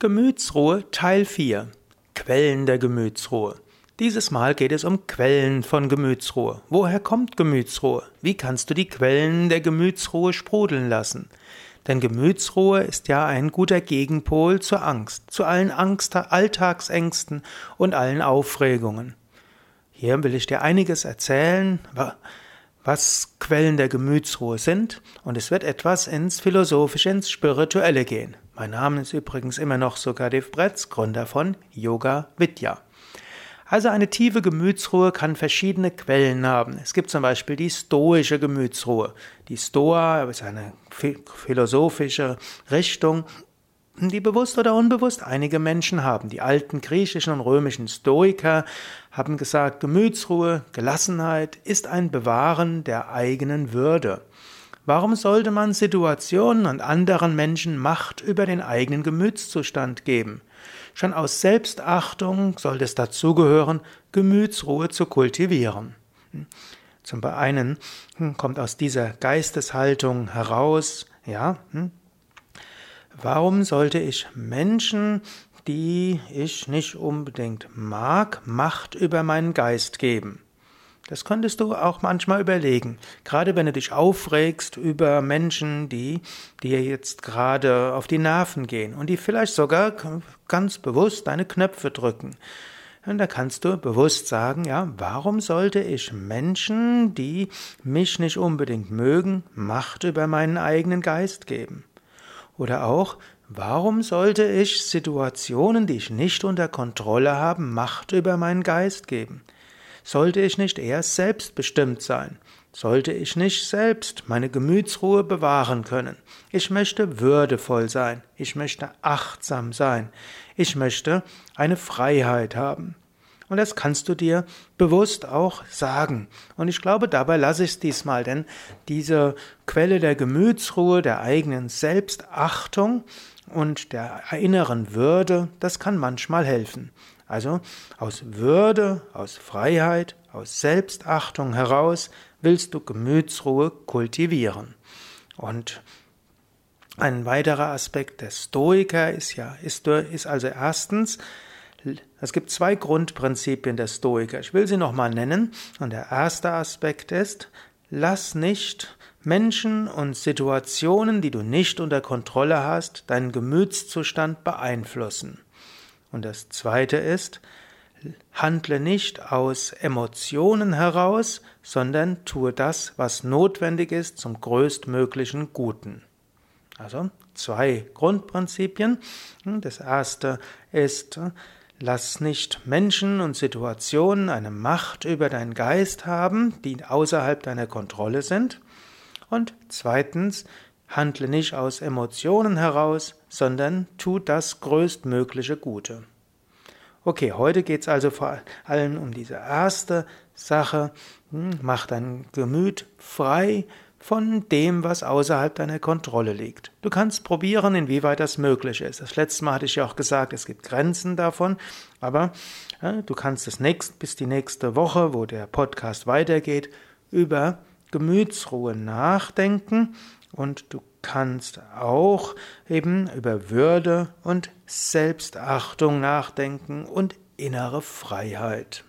Gemütsruhe Teil 4 Quellen der Gemütsruhe Dieses Mal geht es um Quellen von Gemütsruhe. Woher kommt Gemütsruhe? Wie kannst du die Quellen der Gemütsruhe sprudeln lassen? Denn Gemütsruhe ist ja ein guter Gegenpol zur Angst, zu allen Angst, Alltagsängsten und allen Aufregungen. Hier will ich dir einiges erzählen, was Quellen der Gemütsruhe sind, und es wird etwas ins Philosophische, ins Spirituelle gehen. Mein Name ist übrigens immer noch Sukadev Bretz, Gründer von Yoga Vidya. Also eine tiefe Gemütsruhe kann verschiedene Quellen haben. Es gibt zum Beispiel die stoische Gemütsruhe. Die Stoa ist eine philosophische Richtung, die bewusst oder unbewusst einige Menschen haben. Die alten griechischen und römischen Stoiker haben gesagt, Gemütsruhe, Gelassenheit ist ein Bewahren der eigenen Würde. Warum sollte man Situationen und anderen Menschen Macht über den eigenen Gemütszustand geben? Schon aus Selbstachtung sollte es dazugehören, Gemütsruhe zu kultivieren. Zum einen kommt aus dieser Geisteshaltung heraus, ja, hm, Warum sollte ich Menschen, die ich nicht unbedingt mag, Macht über meinen Geist geben? Das könntest du auch manchmal überlegen. Gerade wenn du dich aufregst über Menschen, die dir jetzt gerade auf die Nerven gehen und die vielleicht sogar ganz bewusst deine Knöpfe drücken. Und da kannst du bewusst sagen, ja, warum sollte ich Menschen, die mich nicht unbedingt mögen, Macht über meinen eigenen Geist geben? Oder auch, warum sollte ich Situationen, die ich nicht unter Kontrolle habe, Macht über meinen Geist geben? Sollte ich nicht eher selbstbestimmt sein? Sollte ich nicht selbst meine Gemütsruhe bewahren können? Ich möchte würdevoll sein. Ich möchte achtsam sein. Ich möchte eine Freiheit haben. Und das kannst du dir bewusst auch sagen. Und ich glaube, dabei lasse ich es diesmal, denn diese Quelle der Gemütsruhe, der eigenen Selbstachtung und der inneren Würde, das kann manchmal helfen. Also aus Würde, aus Freiheit, aus Selbstachtung heraus willst du Gemütsruhe kultivieren. Und ein weiterer Aspekt der Stoiker ist ja, ist, ist also erstens, es gibt zwei Grundprinzipien der Stoiker. Ich will sie nochmal nennen. Und der erste Aspekt ist, lass nicht Menschen und Situationen, die du nicht unter Kontrolle hast, deinen Gemütszustand beeinflussen. Und das zweite ist, handle nicht aus Emotionen heraus, sondern tue das, was notwendig ist zum größtmöglichen Guten. Also zwei Grundprinzipien. Das erste ist, Lass nicht Menschen und Situationen eine Macht über deinen Geist haben, die außerhalb deiner Kontrolle sind. Und zweitens, handle nicht aus Emotionen heraus, sondern tu das größtmögliche Gute. Okay, heute geht es also vor allem um diese erste Sache. Hm, mach dein Gemüt frei von dem, was außerhalb deiner Kontrolle liegt. Du kannst probieren, inwieweit das möglich ist. Das letzte Mal hatte ich ja auch gesagt, es gibt Grenzen davon, aber ja, du kannst es nächst, bis die nächste Woche, wo der Podcast weitergeht, über Gemütsruhe nachdenken und du kannst auch eben über Würde und Selbstachtung nachdenken und innere Freiheit.